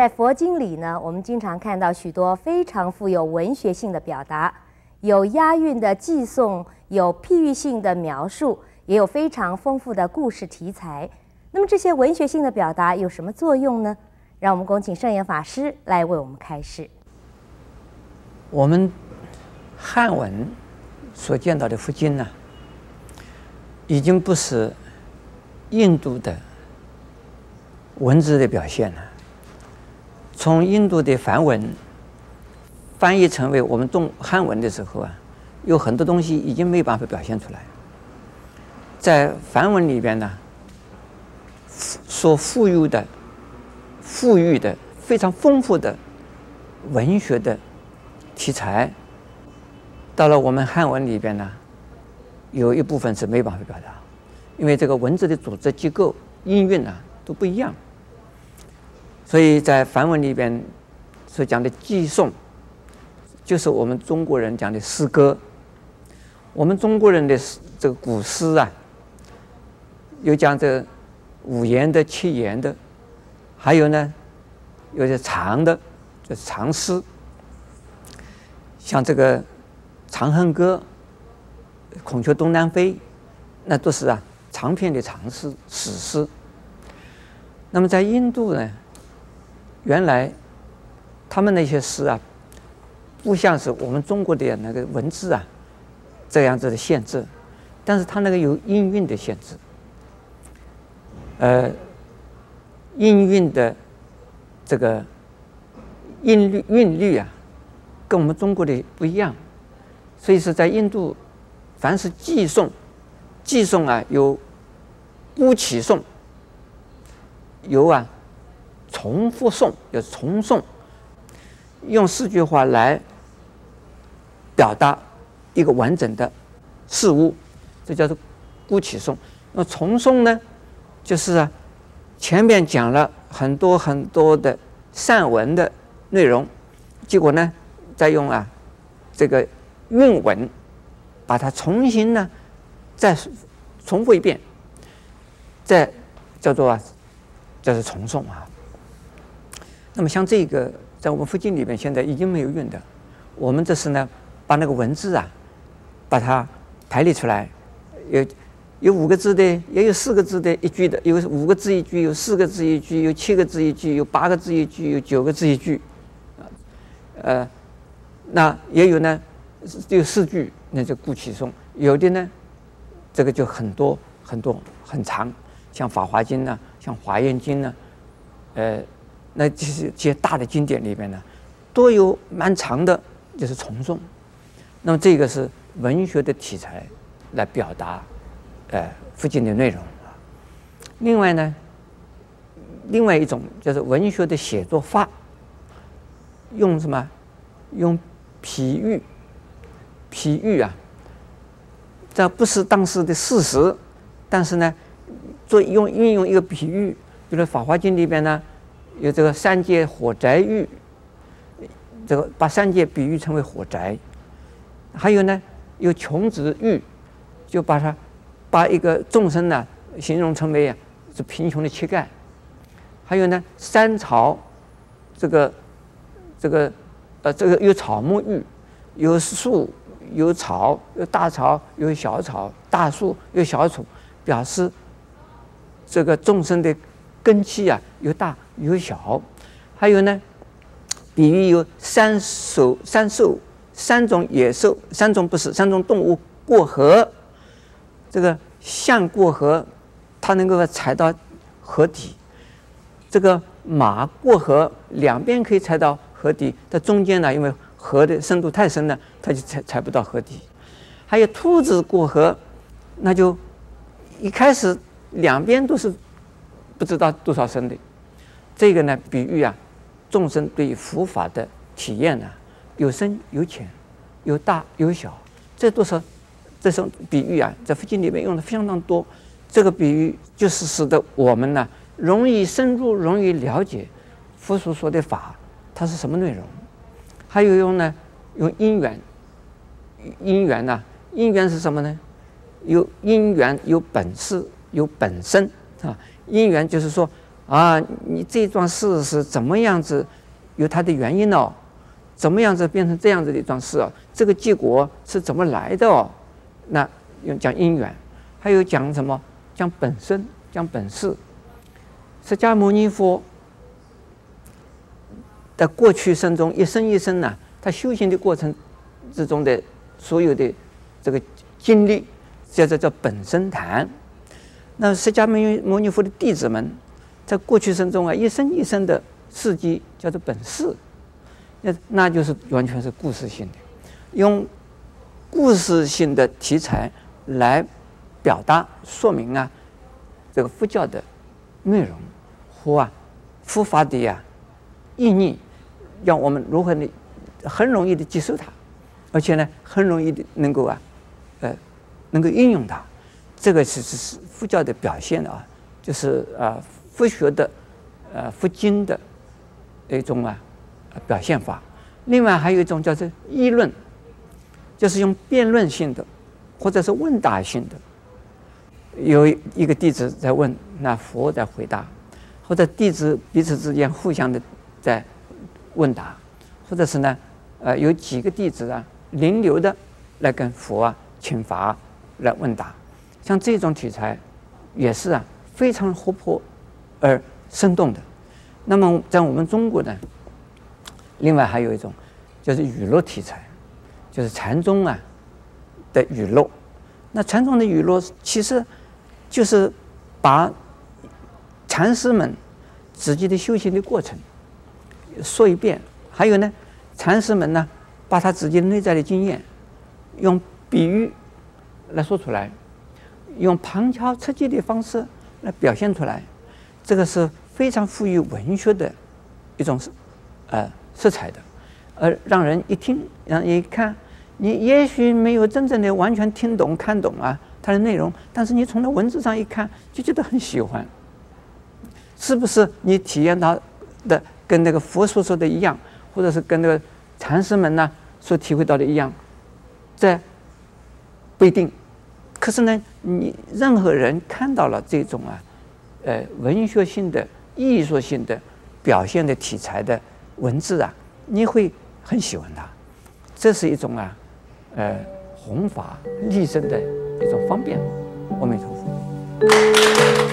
在佛经里呢，我们经常看到许多非常富有文学性的表达，有押韵的偈颂，有譬喻性的描述，也有非常丰富的故事题材。那么这些文学性的表达有什么作用呢？让我们恭请圣严法师来为我们开示。我们汉文所见到的佛经呢，已经不是印度的文字的表现了。从印度的梵文翻译成为我们中汉文的时候啊，有很多东西已经没办法表现出来。在梵文里边呢，所富有的、富裕的、非常丰富的文学的题材，到了我们汉文里边呢，有一部分是没办法表达，因为这个文字的组织结构、音韵啊都不一样。所以在梵文里边所讲的寄颂，就是我们中国人讲的诗歌。我们中国人的这个古诗啊，有讲这五言的、七言的，还有呢，有些长的，就是长诗。像这个《长恨歌》《孔雀东南飞》，那都是啊长篇的长诗、史诗。那么在印度呢？原来，他们那些诗啊，不像是我们中国的那个文字啊，这样子的限制，但是它那个有音韵的限制，呃，音韵的这个音律韵律啊，跟我们中国的不一样，所以是在印度，凡是寄送，寄送啊有孤起送，有啊。重复诵，就是重诵，用四句话来表达一个完整的事物，这叫做孤起诵。那重诵呢，就是啊，前面讲了很多很多的散文的内容，结果呢，再用啊这个韵文把它重新呢再重复一遍，再叫做啊，这是重诵啊。那么像这个，在我们佛经里面现在已经没有用的。我们这是呢，把那个文字啊，把它排列出来，有有五个字的，也有四个字的一句的，有五个字一句，有四个字一句，有七个字一句，有八个字一句，有九个字一句，啊，呃，那也有呢，只有四句，那就顾其松。有的呢，这个就很多很多很长，像《法华经》呢，像《华严经》呢，呃。那这些这些大的经典里边呢，都有蛮长的，就是从众。那么这个是文学的题材来表达，呃，佛经的内容啊。另外呢，另外一种就是文学的写作法，用什么？用比喻，比喻啊，这不是当时的事实，但是呢，做用运用一个比喻，比如《法华经》里边呢。有这个三界火宅喻，这个把三界比喻成为火宅，还有呢，有穷子喻，就把它把一个众生呢形容成为啊是贫穷的乞丐，还有呢三草，这个这个呃这个有草木喻，有树有草有大草有小草，大树有小草，表示这个众生的根基啊有大。有小，还有呢，比喻有三兽、三兽、三种野兽、三种不是三种动物过河，这个象过河，它能够踩到河底；这个马过河，两边可以踩到河底，在中间呢，因为河的深度太深了，它就踩踩不到河底。还有兔子过河，那就一开始两边都是不知道多少深的。这个呢，比喻啊，众生对于佛法的体验呢，有深有浅，有大有小，这都是这种比喻啊，在佛经里面用的非常非常多。这个比喻就是使得我们呢，容易深入，容易了解佛所说的法，它是什么内容。还有用呢，用因缘，因缘呢，因缘是什么呢？有因缘，有本事，有本身啊。因缘就是说。啊，你这桩事是怎么样子，有它的原因哦，怎么样子变成这样子的一桩事哦，这个结果是怎么来的哦？那用讲因缘，还有讲什么？讲本身，讲本事。释迦牟尼佛的过去生中，一生一生呢、他修行的过程之中的所有的这个经历，叫做叫本生谈。那释迦牟尼牟尼佛的弟子们，在过去生中啊，一生一生的事迹叫做本事，那那就是完全是故事性的，用故事性的题材来表达说明啊，这个佛教的内容和啊佛法的呀、啊、意义，让我们如何的很容易的接受它，而且呢很容易的能够啊呃能够应用它。这个是是是佛教的表现啊，就是啊佛学的，呃佛经的一种啊表现法。另外还有一种叫做议论，就是用辩论性的，或者是问答性的。有一个弟子在问，那佛在回答，或者弟子彼此之间互相的在问答，或者是呢呃有几个弟子啊轮流的来跟佛啊请法来问答。像这种题材，也是啊非常活泼而生动的。那么在我们中国呢，另外还有一种就是语录题材，就是禅宗啊的语录。那禅宗的语录其实就是把禅师们自己的修行的过程说一遍，还有呢，禅师们呢把他自己内在的经验用比喻来说出来。用旁敲侧击的方式来表现出来，这个是非常富于文学的一种，呃，色彩的，而让人一听，让人一看，你也许没有真正的完全听懂、看懂啊它的内容，但是你从那文字上一看，就觉得很喜欢，是不是？你体验到的跟那个佛所说的一样，或者是跟那个禅师们呢所体会到的一样，这不一定。可是呢，你任何人看到了这种啊，呃，文学性的、艺术性的表现的题材的文字啊，你会很喜欢它。这是一种啊，呃，弘法立身的一种方便。阿弥陀佛。